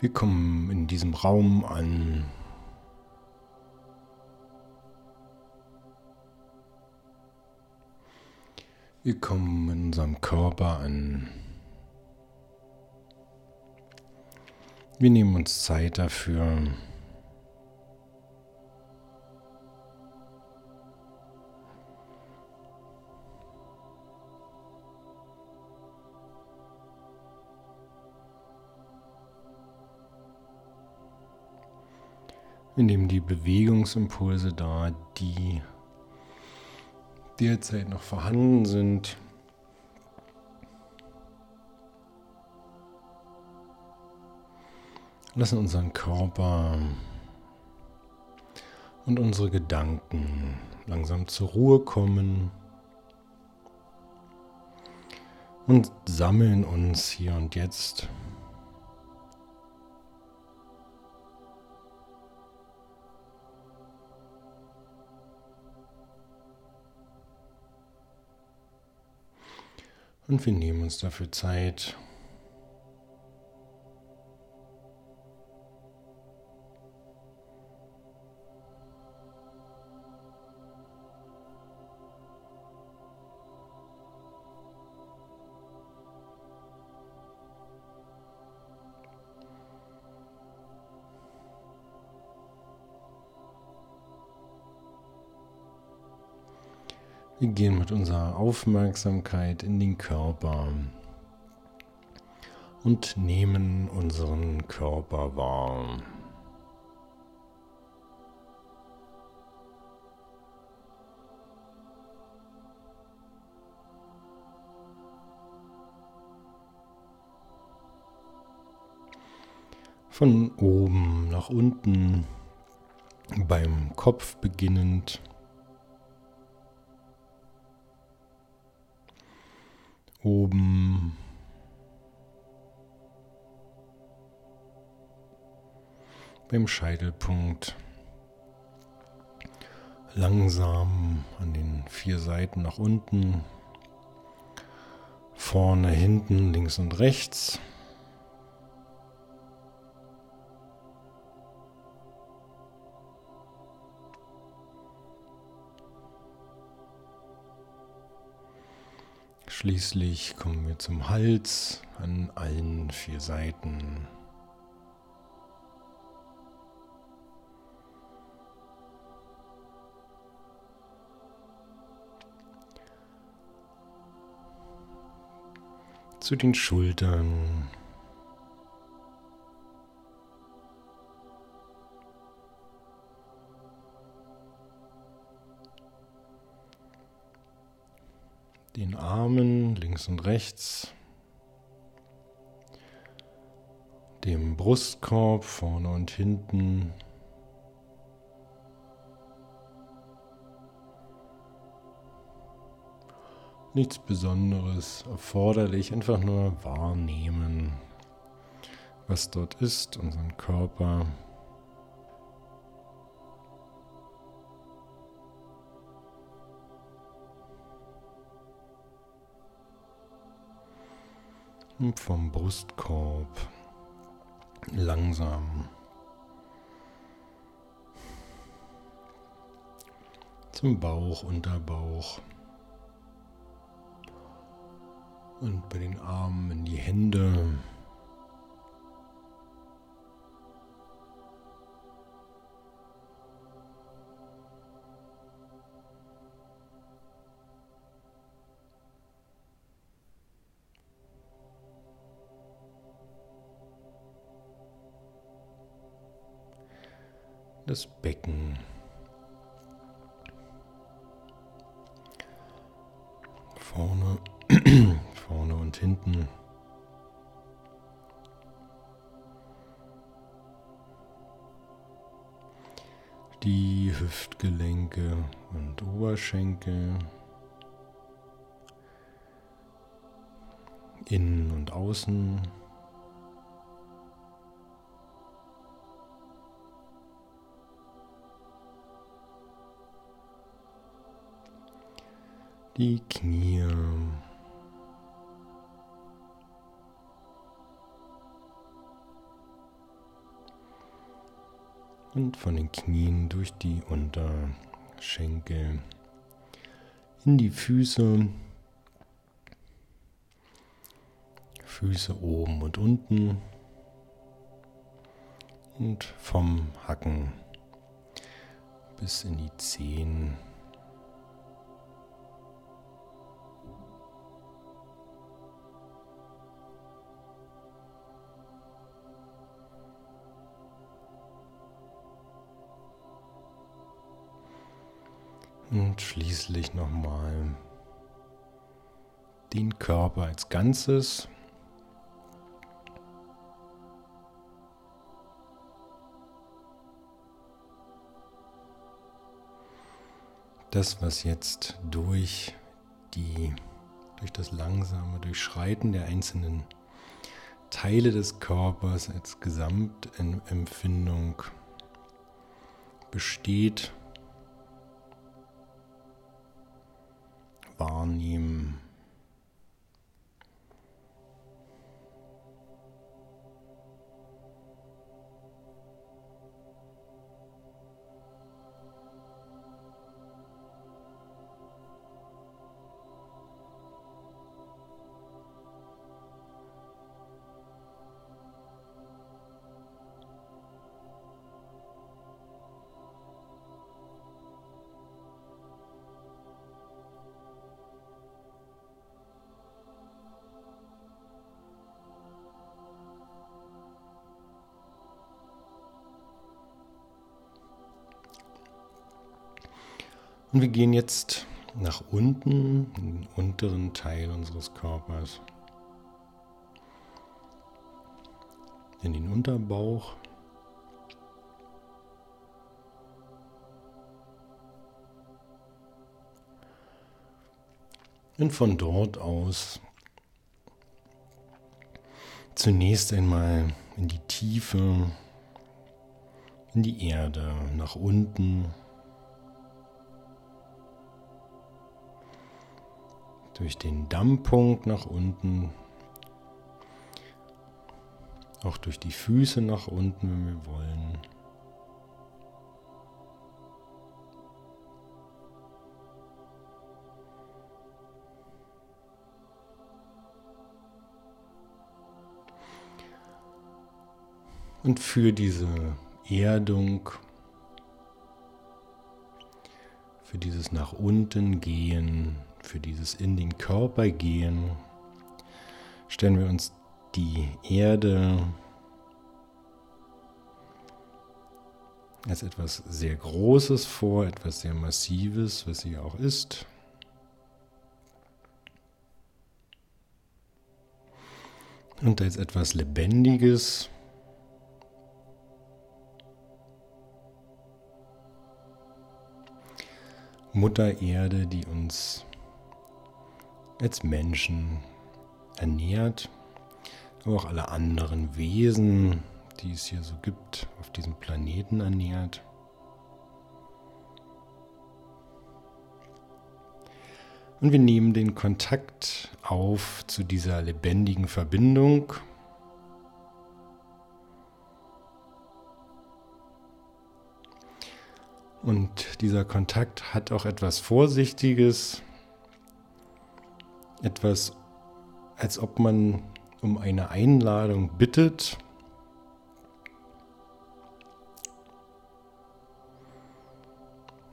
Wir kommen in diesem Raum an. Wir kommen in unserem Körper an. Wir nehmen uns Zeit dafür. Wir nehmen die Bewegungsimpulse da, die derzeit noch vorhanden sind. Lassen unseren Körper und unsere Gedanken langsam zur Ruhe kommen und sammeln uns hier und jetzt. Und wir nehmen uns dafür Zeit. Gehen mit unserer Aufmerksamkeit in den Körper und nehmen unseren Körper wahr. Von oben nach unten, beim Kopf beginnend. Oben. Beim Scheitelpunkt langsam an den vier Seiten nach unten, vorne, hinten, links und rechts. Schließlich kommen wir zum Hals an allen vier Seiten. Zu den Schultern. Den Armen links und rechts, dem Brustkorb vorne und hinten. Nichts Besonderes erforderlich, einfach nur wahrnehmen, was dort ist, unseren Körper. Und vom Brustkorb. Langsam. Zum Bauch, Unterbauch. Und bei den Armen in die Hände. Das Becken. Vorne, vorne und hinten. Die Hüftgelenke und Oberschenkel. Innen und außen. Die Knie. Und von den Knien durch die Unterschenkel in die Füße. Füße oben und unten. Und vom Hacken bis in die Zehen. Schließlich nochmal den Körper als Ganzes. Das, was jetzt durch die, durch das langsame Durchschreiten der einzelnen Teile des Körpers als Gesamtempfindung besteht, wahrnehmen. Und wir gehen jetzt nach unten, in den unteren Teil unseres Körpers, in den Unterbauch. Und von dort aus zunächst einmal in die Tiefe, in die Erde, nach unten. Durch den Dammpunkt nach unten, auch durch die Füße nach unten, wenn wir wollen. Und für diese Erdung, für dieses nach unten gehen, für dieses in den Körper gehen, stellen wir uns die Erde als etwas sehr Großes vor, etwas sehr Massives, was sie auch ist. Und als etwas Lebendiges, Mutter Erde, die uns als Menschen ernährt, aber auch alle anderen Wesen, die es hier so gibt, auf diesem Planeten ernährt. Und wir nehmen den Kontakt auf zu dieser lebendigen Verbindung. Und dieser Kontakt hat auch etwas Vorsichtiges, etwas, als ob man um eine Einladung bittet.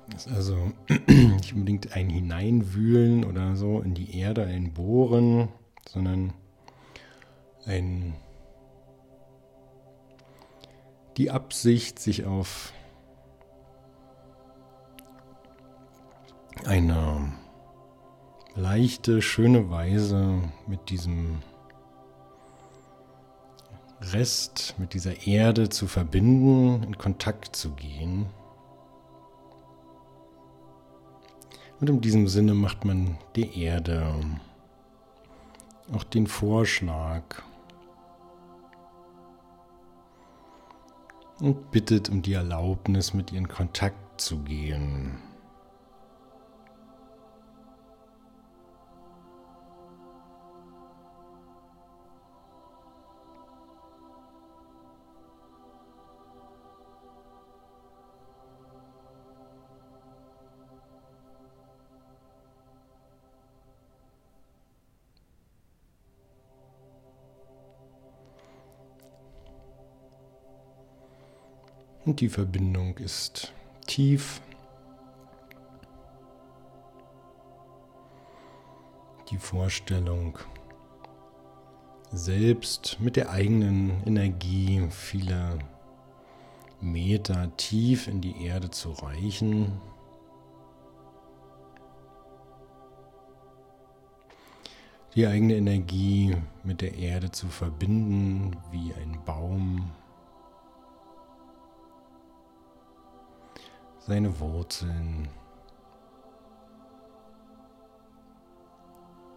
Das ist also nicht unbedingt ein Hineinwühlen oder so in die Erde, ein Bohren, sondern ein die Absicht, sich auf eine leichte, schöne Weise mit diesem Rest, mit dieser Erde zu verbinden, in Kontakt zu gehen. Und in diesem Sinne macht man der Erde auch den Vorschlag und bittet um die Erlaubnis, mit ihr in Kontakt zu gehen. Und die Verbindung ist tief. Die Vorstellung, selbst mit der eigenen Energie viele Meter tief in die Erde zu reichen. Die eigene Energie mit der Erde zu verbinden wie ein Baum. Seine Wurzeln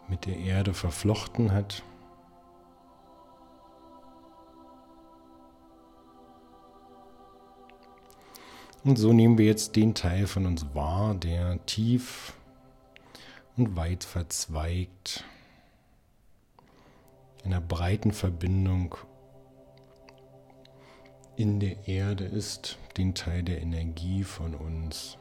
mit der Erde verflochten hat. Und so nehmen wir jetzt den Teil von uns wahr, der tief und weit verzweigt, in einer breiten Verbindung in der Erde ist, den Teil der Energie von uns.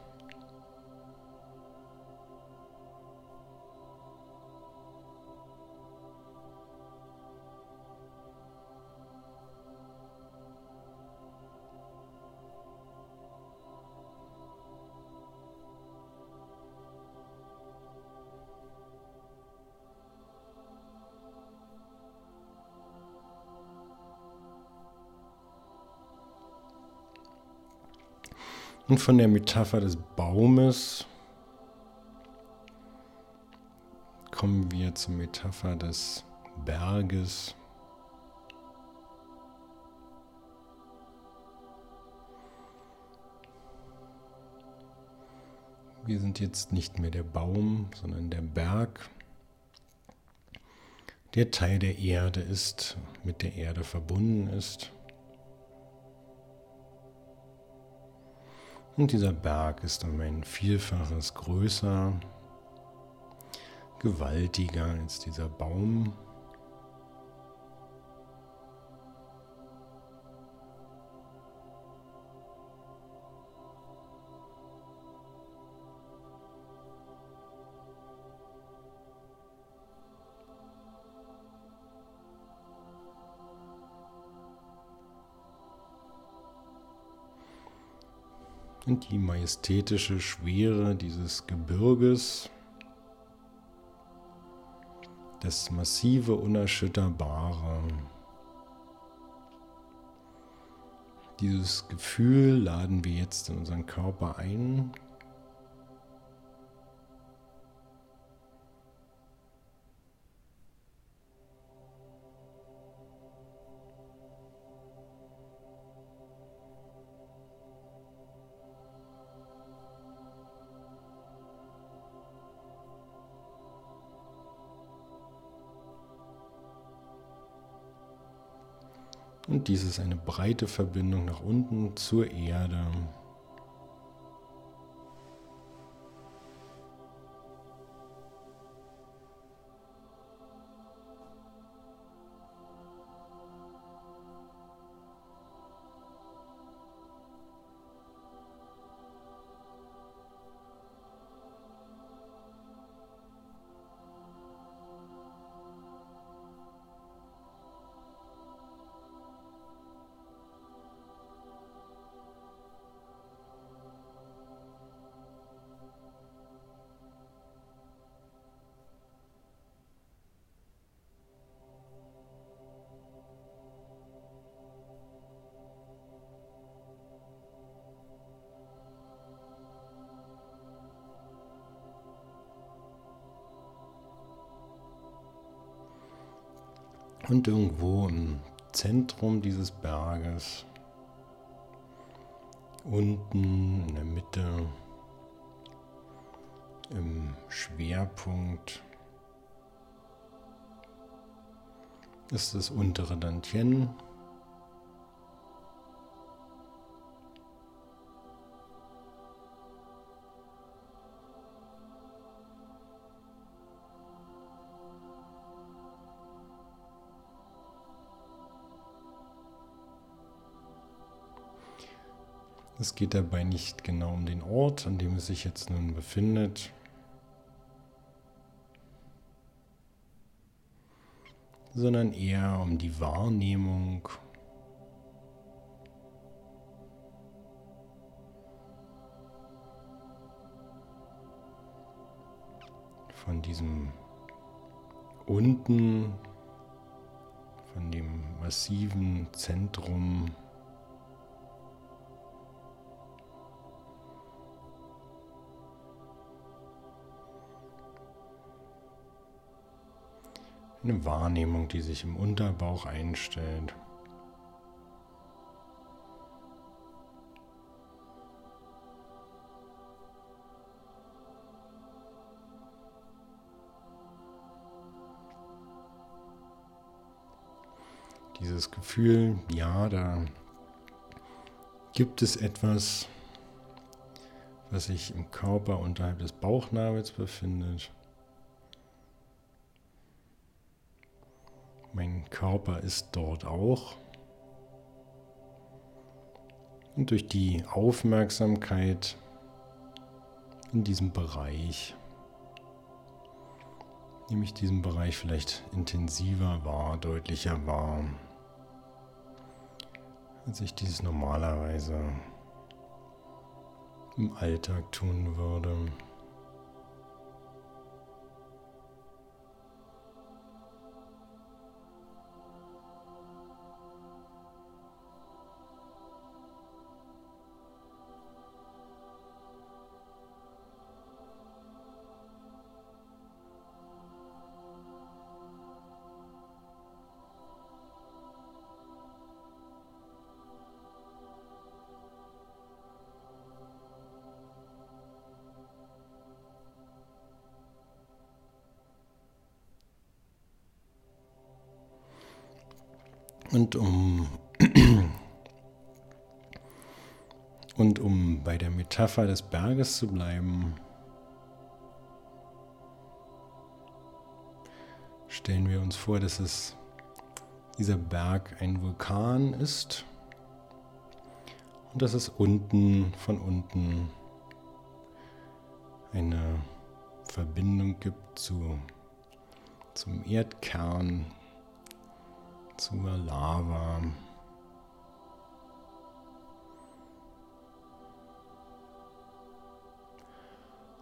Und von der Metapher des Baumes kommen wir zur Metapher des Berges. Wir sind jetzt nicht mehr der Baum, sondern der Berg, der Teil der Erde ist, mit der Erde verbunden ist. Und dieser Berg ist um ein Vielfaches größer, gewaltiger als dieser Baum. Und die majestätische Schwere dieses Gebirges, das massive, unerschütterbare. Dieses Gefühl laden wir jetzt in unseren Körper ein Und dies ist eine breite Verbindung nach unten zur Erde. Und irgendwo im Zentrum dieses Berges, unten in der Mitte, im Schwerpunkt, ist das untere Dantien. Es geht dabei nicht genau um den Ort, an dem es sich jetzt nun befindet, sondern eher um die Wahrnehmung. von diesem unten, von dem massiven Zentrum eine Wahrnehmung, die sich im Unterbauch einstellt. Dieses Gefühl, ja, da gibt es etwas, was sich im Körper unterhalb des Bauchnabels befindet. Mein Körper ist dort auch. Und durch die Aufmerksamkeit in diesem Bereich nehme ich diesen Bereich vielleicht intensiver wahr, deutlicher wahr, als ich dies normalerweise im Alltag tun würde. Und um, und um bei der Metapher des Berges zu bleiben, stellen wir uns vor, dass es dieser Berg ein Vulkan ist und dass es unten von unten eine Verbindung gibt zu, zum Erdkern, zur Lava.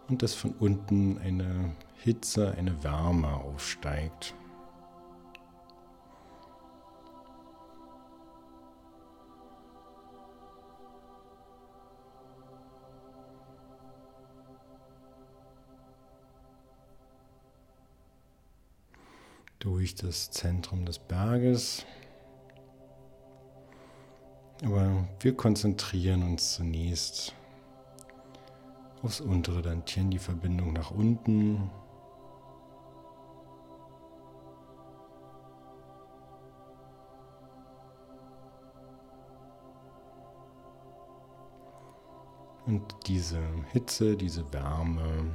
Und dass von unten eine Hitze, eine Wärme aufsteigt. Durch das Zentrum des Berges. Aber wir konzentrieren uns zunächst aufs untere Dantieren, die Verbindung nach unten. Und diese Hitze, diese Wärme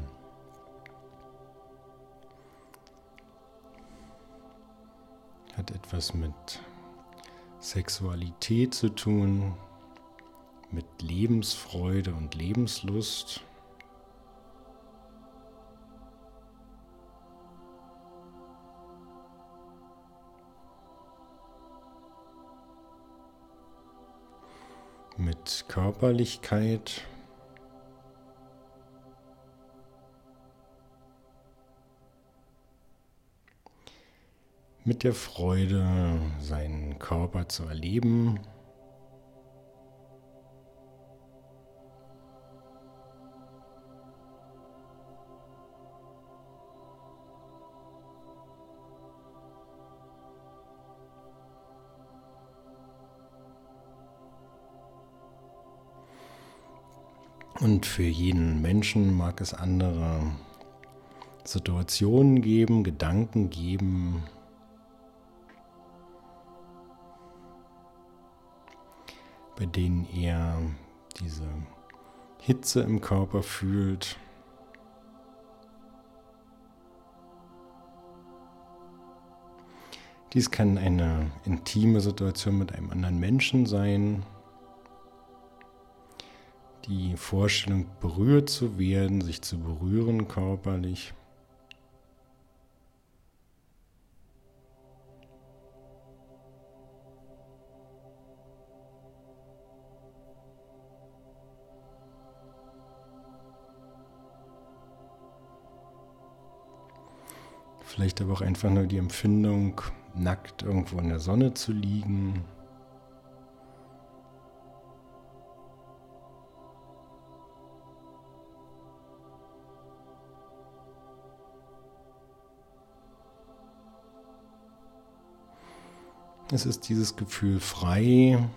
hat etwas mit Sexualität zu tun, mit Lebensfreude und Lebenslust. mit Körperlichkeit mit der Freude, seinen Körper zu erleben. Und für jeden Menschen mag es andere Situationen geben, Gedanken geben, bei denen er diese Hitze im Körper fühlt. Dies kann eine intime Situation mit einem anderen Menschen sein. Die Vorstellung, berührt zu werden, sich zu berühren körperlich. Vielleicht aber auch einfach nur die Empfindung, nackt irgendwo in der Sonne zu liegen. Es ist dieses Gefühl frei,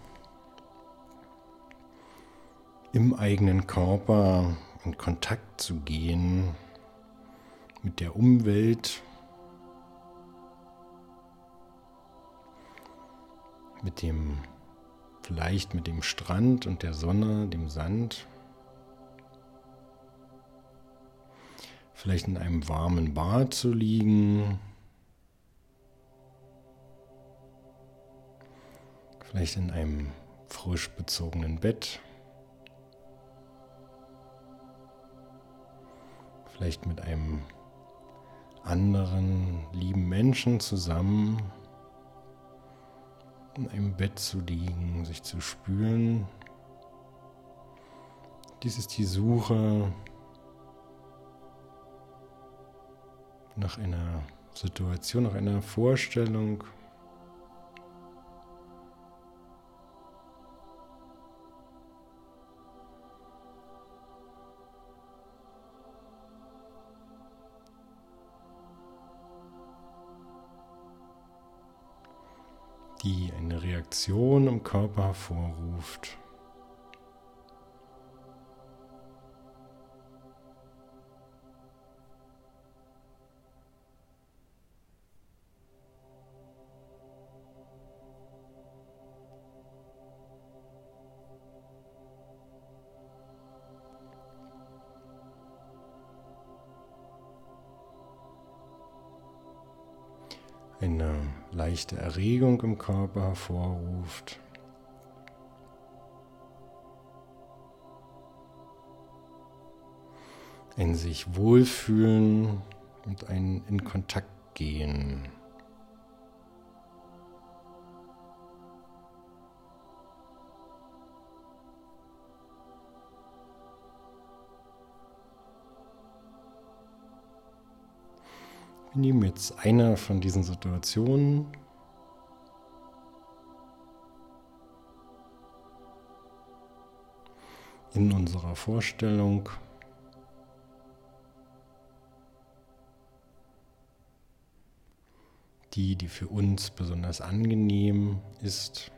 im eigenen Körper in Kontakt zu gehen mit der Umwelt, mit dem, vielleicht mit dem Strand und der Sonne, dem Sand, vielleicht in einem warmen Bad zu liegen, vielleicht in einem frisch bezogenen Bett, vielleicht mit einem anderen lieben Menschen zusammen einem Bett zu liegen, sich zu spüren. Dies ist die Suche nach einer Situation, nach einer Vorstellung, Reaktion im Körper hervorruft. eine leichte Erregung im Körper hervorruft. Ein sich wohlfühlen und ein in Kontakt gehen. Nehmen jetzt eine von diesen Situationen. In unserer Vorstellung. Die, die für uns besonders angenehm ist.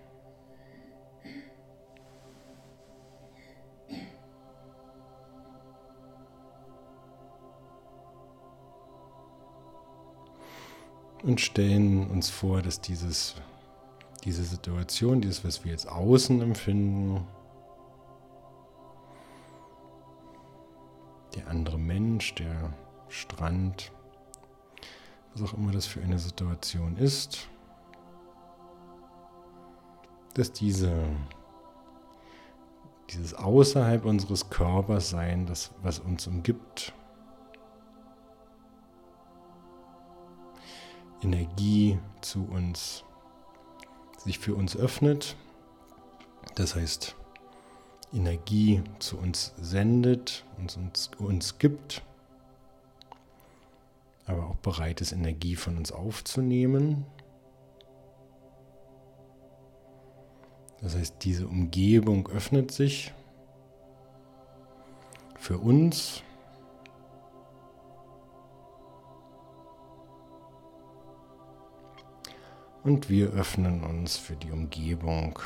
Und stellen uns vor, dass dieses, diese Situation, dieses, was wir jetzt außen empfinden, der andere Mensch, der Strand, was auch immer das für eine Situation ist, dass diese, dieses außerhalb unseres Körpers sein, das, was uns umgibt, Energie zu uns, sich für uns öffnet. Das heißt, Energie zu uns sendet, uns, uns, uns gibt, aber auch bereit ist, Energie von uns aufzunehmen. Das heißt, diese Umgebung öffnet sich für uns und wir öffnen uns für die Umgebung.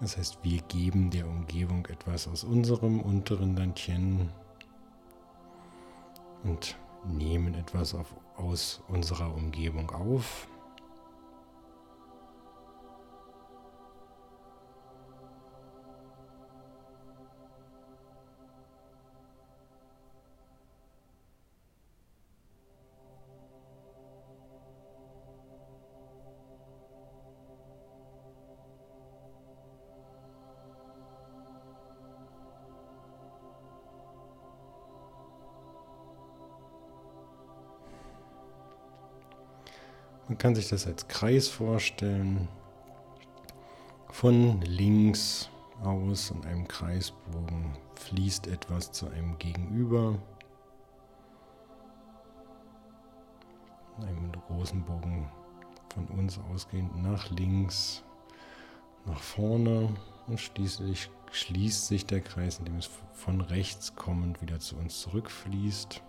Das heißt, wir geben der Umgebung etwas aus unserem unteren Landchen und nehmen etwas auf, aus unserer Umgebung auf. Man kann sich das als Kreis vorstellen. Von links aus in einem Kreisbogen fließt etwas zu einem Gegenüber. In einem großen Bogen von uns ausgehend nach links, nach vorne und schließlich schließt sich der Kreis, indem es von rechts kommend wieder zu uns zurückfließt.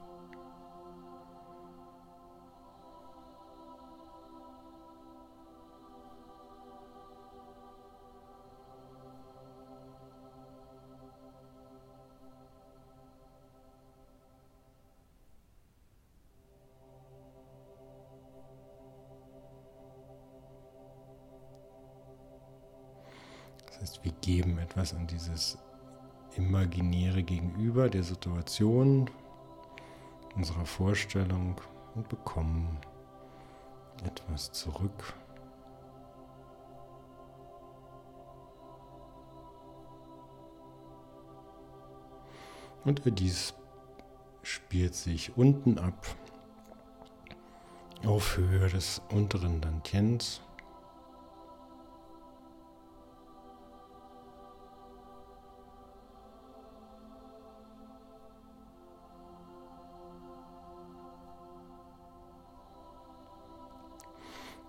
Etwas an dieses imaginäre Gegenüber der Situation, unserer Vorstellung und bekommen etwas zurück. Und dies spielt sich unten ab auf Höhe des unteren Dantiens.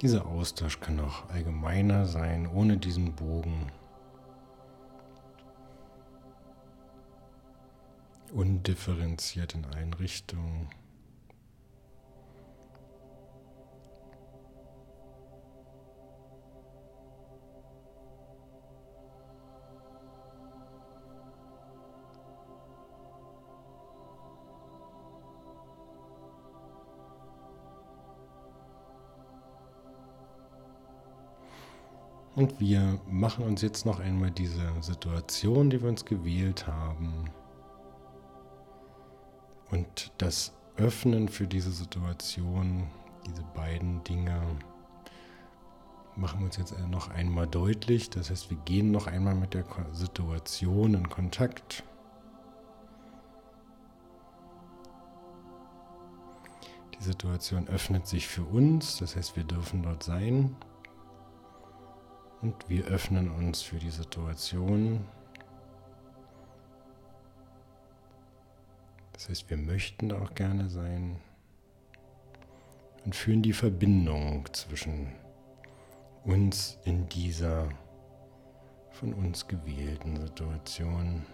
Dieser Austausch kann auch allgemeiner sein, ohne diesen Bogen. Undifferenziert in allen Richtungen. Und wir machen uns jetzt noch einmal diese Situation, die wir uns gewählt haben, und das Öffnen für diese Situation, diese beiden Dinge, machen wir uns jetzt noch einmal deutlich. Das heißt, wir gehen noch einmal mit der Situation in Kontakt. Die Situation öffnet sich für uns, das heißt, wir dürfen dort sein. Und wir öffnen uns für die Situation. Das heißt, wir möchten da auch gerne sein und fühlen die Verbindung zwischen uns in dieser von uns gewählten Situation.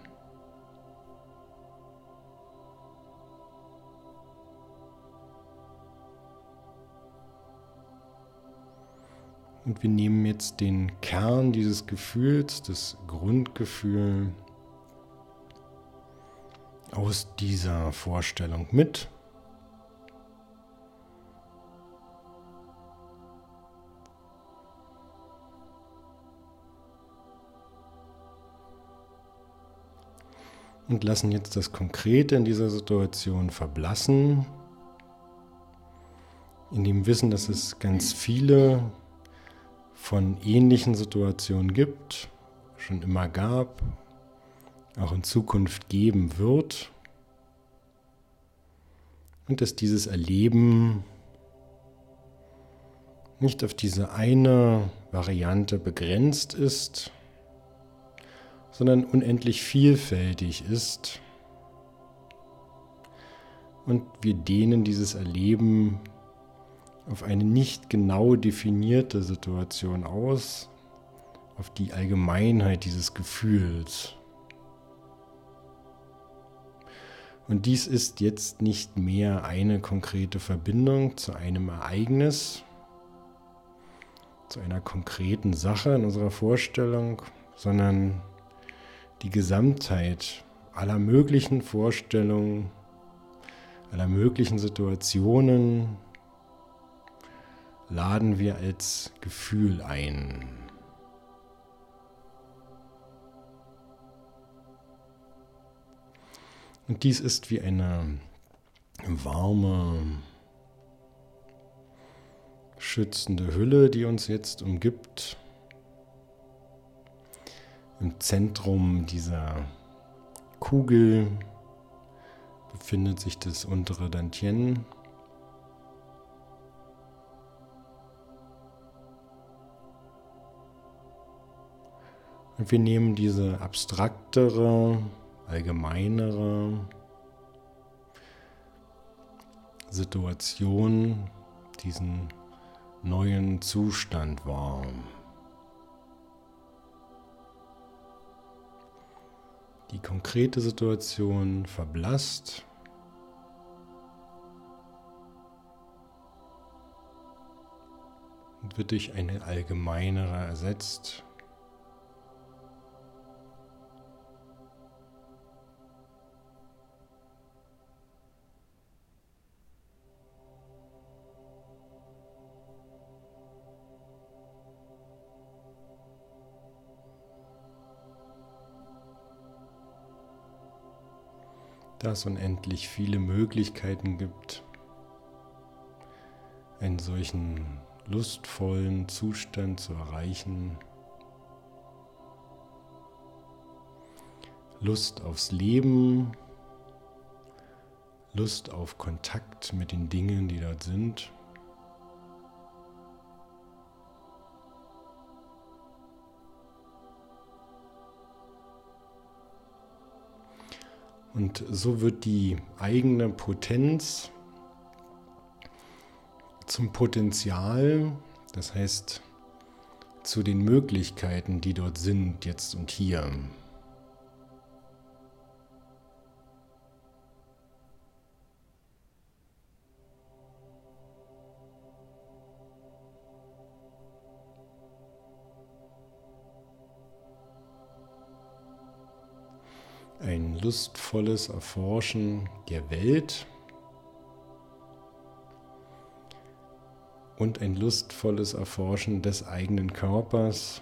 Und wir nehmen jetzt den Kern dieses Gefühls, das Grundgefühl aus dieser Vorstellung mit. Und lassen jetzt das Konkrete in dieser Situation verblassen, in dem Wissen, dass es ganz viele von ähnlichen Situationen gibt, schon immer gab, auch in Zukunft geben wird. Und dass dieses Erleben nicht auf diese eine Variante begrenzt ist, sondern unendlich vielfältig ist. Und wir dehnen dieses Erleben auf eine nicht genau definierte Situation aus, auf die Allgemeinheit dieses Gefühls. Und dies ist jetzt nicht mehr eine konkrete Verbindung zu einem Ereignis, zu einer konkreten Sache in unserer Vorstellung, sondern die Gesamtheit aller möglichen Vorstellungen, aller möglichen Situationen, laden wir als Gefühl ein. Und dies ist wie eine warme, schützende Hülle, die uns jetzt umgibt. Im Zentrum dieser Kugel befindet sich das untere Dantien. Und wir nehmen diese abstraktere, allgemeinere Situation, diesen neuen Zustand wahr. Die konkrete Situation verblasst. Und wird durch eine allgemeinere ersetzt. Da unendlich viele Möglichkeiten gibt, einen solchen lustvollen Zustand zu erreichen. Lust aufs Leben, Lust auf Kontakt mit den Dingen, die dort sind. Und so wird die eigene Potenz zum Potenzial, das heißt zu den Möglichkeiten, die dort sind, jetzt und hier. Lustvolles Erforschen der Welt und ein lustvolles Erforschen des eigenen Körpers.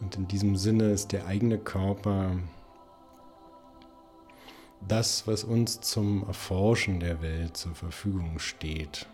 Und in diesem Sinne ist der eigene Körper das, was uns zum Erforschen der Welt zur Verfügung steht.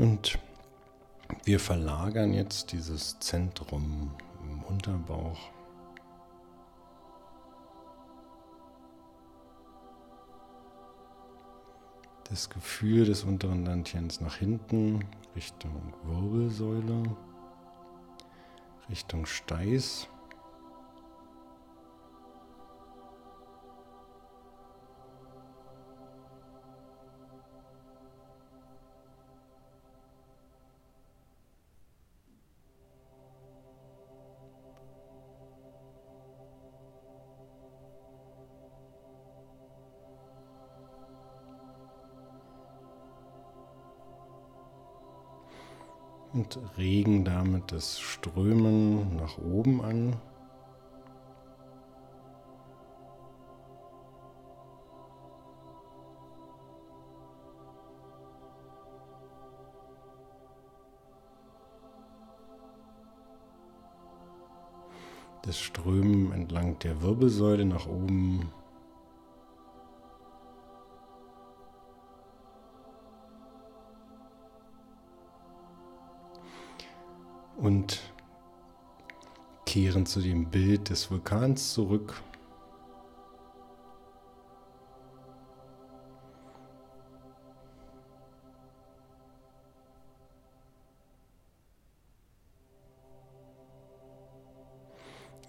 Und wir verlagern jetzt dieses Zentrum im Unterbauch. Das Gefühl des unteren Landchens nach hinten, Richtung Wirbelsäule, Richtung Steiß. und regen damit das Strömen nach oben an. Das Strömen entlang der Wirbelsäule nach oben Und kehren zu dem Bild des Vulkans zurück.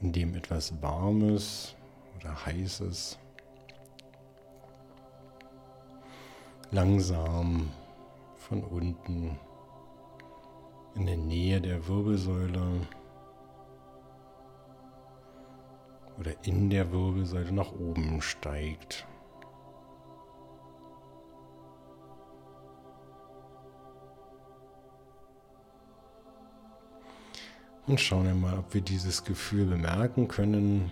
in dem etwas Warmes oder Heißes langsam von unten in der Nähe der Wirbelsäule oder in der Wirbelsäule nach oben steigt. Und schauen wir mal, ob wir dieses Gefühl bemerken können.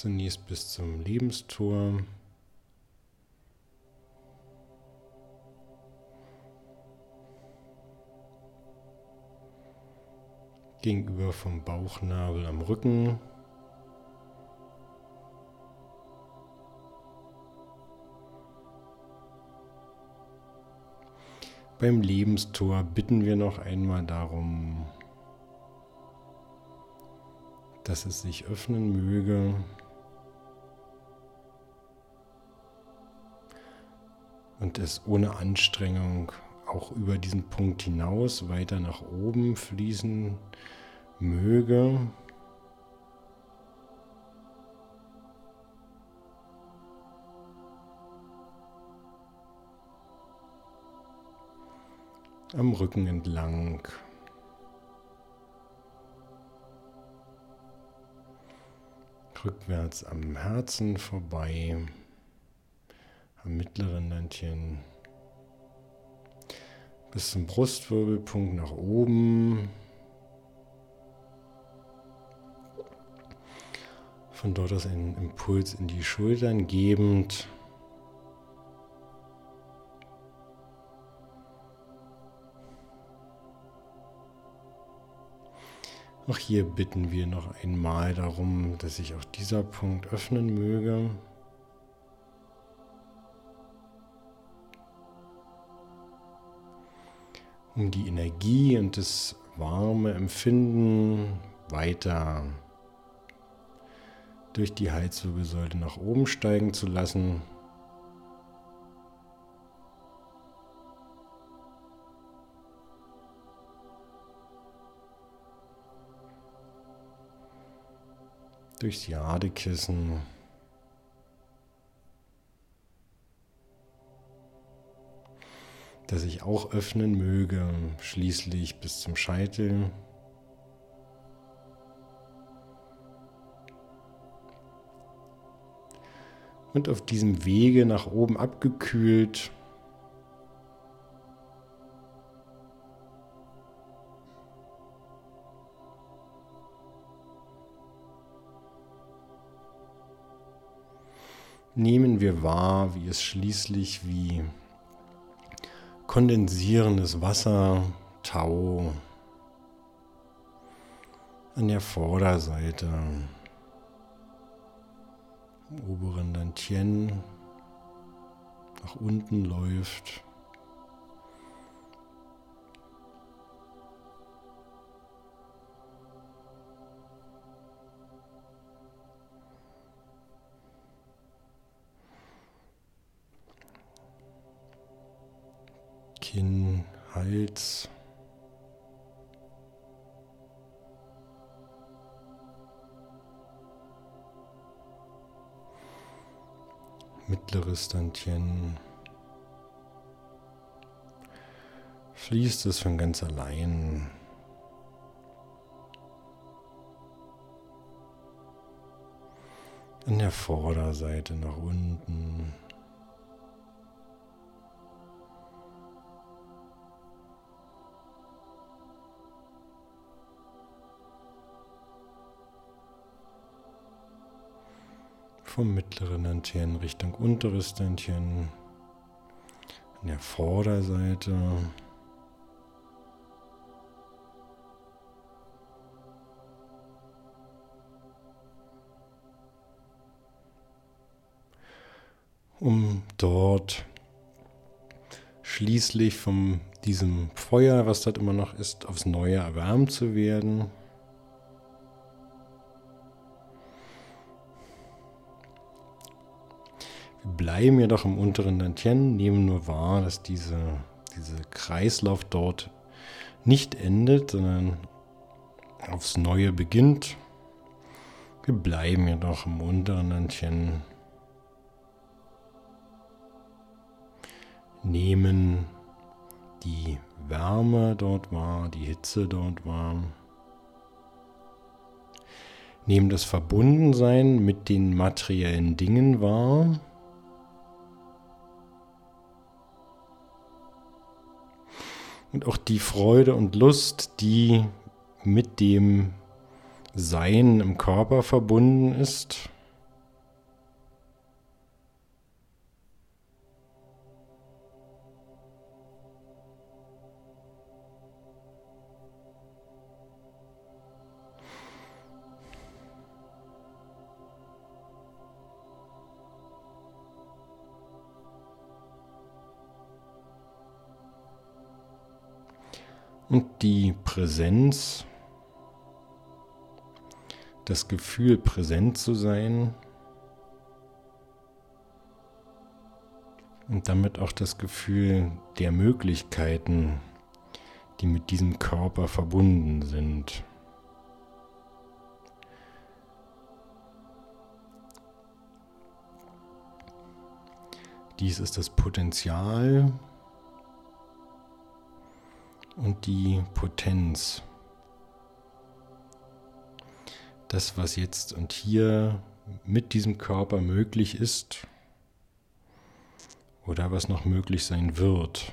Zunächst bis zum Lebenstor. gegenüber vom Bauchnabel am Rücken. Beim Lebenstor bitten wir noch einmal darum, dass es sich öffnen möge. Und es ohne Anstrengung auch über diesen Punkt hinaus weiter nach oben fließen möge. Am Rücken entlang. Rückwärts am Herzen vorbei, am mittleren Landchen bis zum Brustwirbelpunkt nach oben. Von dort aus einen Impuls in die Schultern gebend. Auch hier bitten wir noch einmal darum, dass sich auch dieser Punkt öffnen möge. Um die Energie und das warme Empfinden weiter durch die Halswirbelsäule nach oben steigen zu lassen. Durchs Jadekissen. Das ich auch öffnen möge, schließlich bis zum Scheitel. Und auf diesem Wege nach oben abgekühlt nehmen wir wahr, wie es schließlich wie kondensierendes Wasser, Tau an der Vorderseite, im oberen Dantien nach unten läuft. Kinn, Hals. Mittleres Dantien. Fließt es von ganz allein. An der Vorderseite nach unten. Vom mittleren Dantien Richtung unteres Dantien an der Vorderseite. um dort schließlich von diesem Feuer, was dort immer noch ist, aufs Neue erwärmt zu werden. Bleiben jedoch im unteren Dantien, nehmen nur wahr, dass diese, dieser Kreislauf dort nicht endet, sondern aufs Neue beginnt. Wir bleiben jedoch im unteren Dantien. Nehmen die Wärme dort wahr, die Hitze dort wahr. Nehmen das Verbundensein mit den materiellen Dingen wahr. Und auch die Freude und Lust, die mit dem Sein im Körper verbunden ist. Und die Präsenz, das Gefühl, präsent zu sein und damit auch das Gefühl der Möglichkeiten, die mit diesem Körper verbunden sind. Dies ist das Potenzial, und die Potenz. Das, was jetzt und hier mit diesem Körper möglich ist oder was noch möglich sein wird.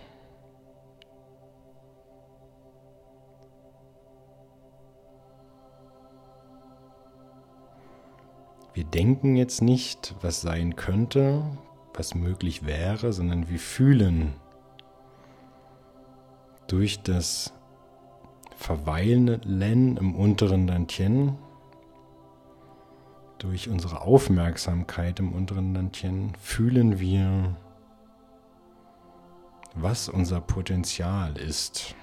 Wir denken jetzt nicht, was sein könnte, was möglich wäre, sondern wir fühlen durch das Verweilen im unteren Dantien, durch unsere Aufmerksamkeit im unteren Dantien, fühlen wir, was unser Potenzial ist.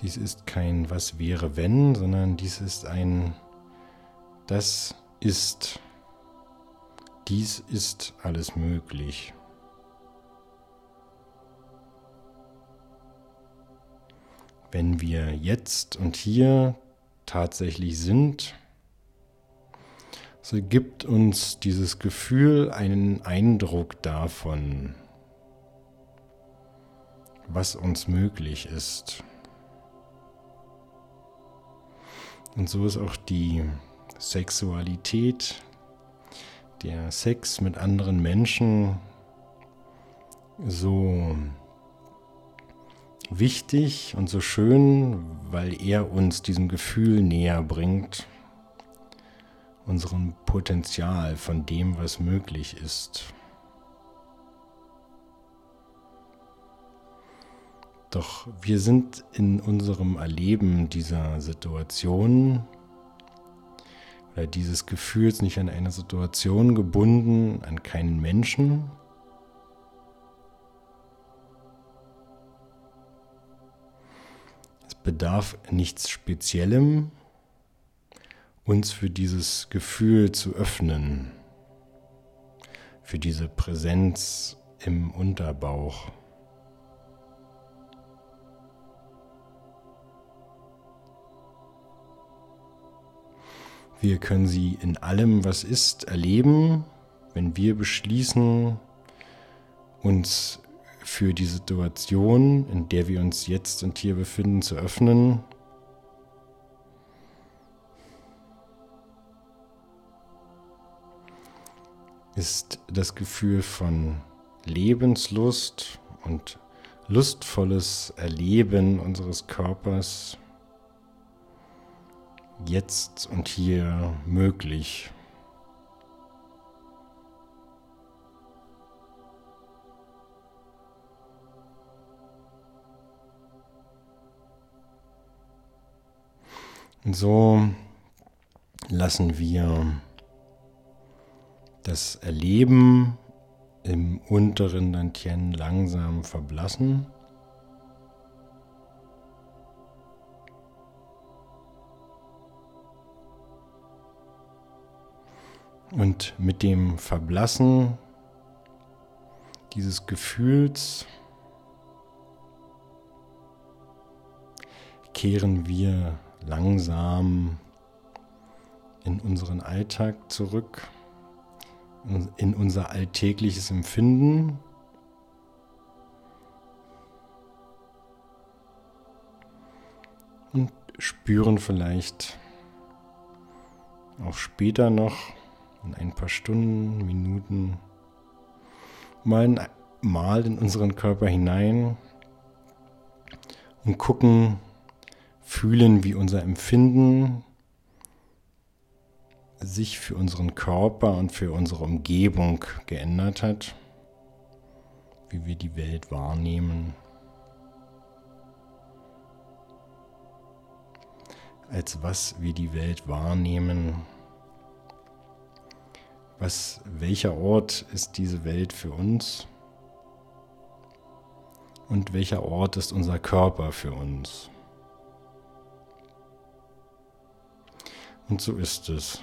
Dies ist kein Was wäre wenn, sondern dies ist ein Das ist dies ist alles möglich. Wenn wir jetzt und hier tatsächlich sind, so gibt uns dieses Gefühl einen Eindruck davon, was uns möglich ist. Und so ist auch die Sexualität der Sex mit anderen Menschen so wichtig und so schön, weil er uns diesem Gefühl näher bringt, unserem Potenzial von dem, was möglich ist. Doch wir sind in unserem Erleben dieser Situation dieses Gefühls nicht an eine Situation gebunden, an keinen Menschen. Es bedarf nichts Speziellem, uns für dieses Gefühl zu öffnen, für diese Präsenz im Unterbauch. Wir können sie in allem, was ist, erleben, wenn wir beschließen, uns für die Situation, in der wir uns jetzt und hier befinden, zu öffnen. Ist das Gefühl von Lebenslust und lustvolles Erleben unseres Körpers jetzt und hier möglich. Und so lassen wir das Erleben im unteren Dantien langsam verblassen. Und mit dem Verblassen dieses Gefühls kehren wir langsam in unseren Alltag zurück, in unser alltägliches Empfinden. Und spüren vielleicht auch später noch, in ein paar Stunden, Minuten, mal, mal in unseren Körper hinein und gucken, fühlen, wie unser Empfinden sich für unseren Körper und für unsere Umgebung geändert hat, wie wir die Welt wahrnehmen. Als was wir die Welt wahrnehmen. Was, welcher Ort ist diese Welt für uns? Und welcher Ort ist unser Körper für uns? Und so ist es.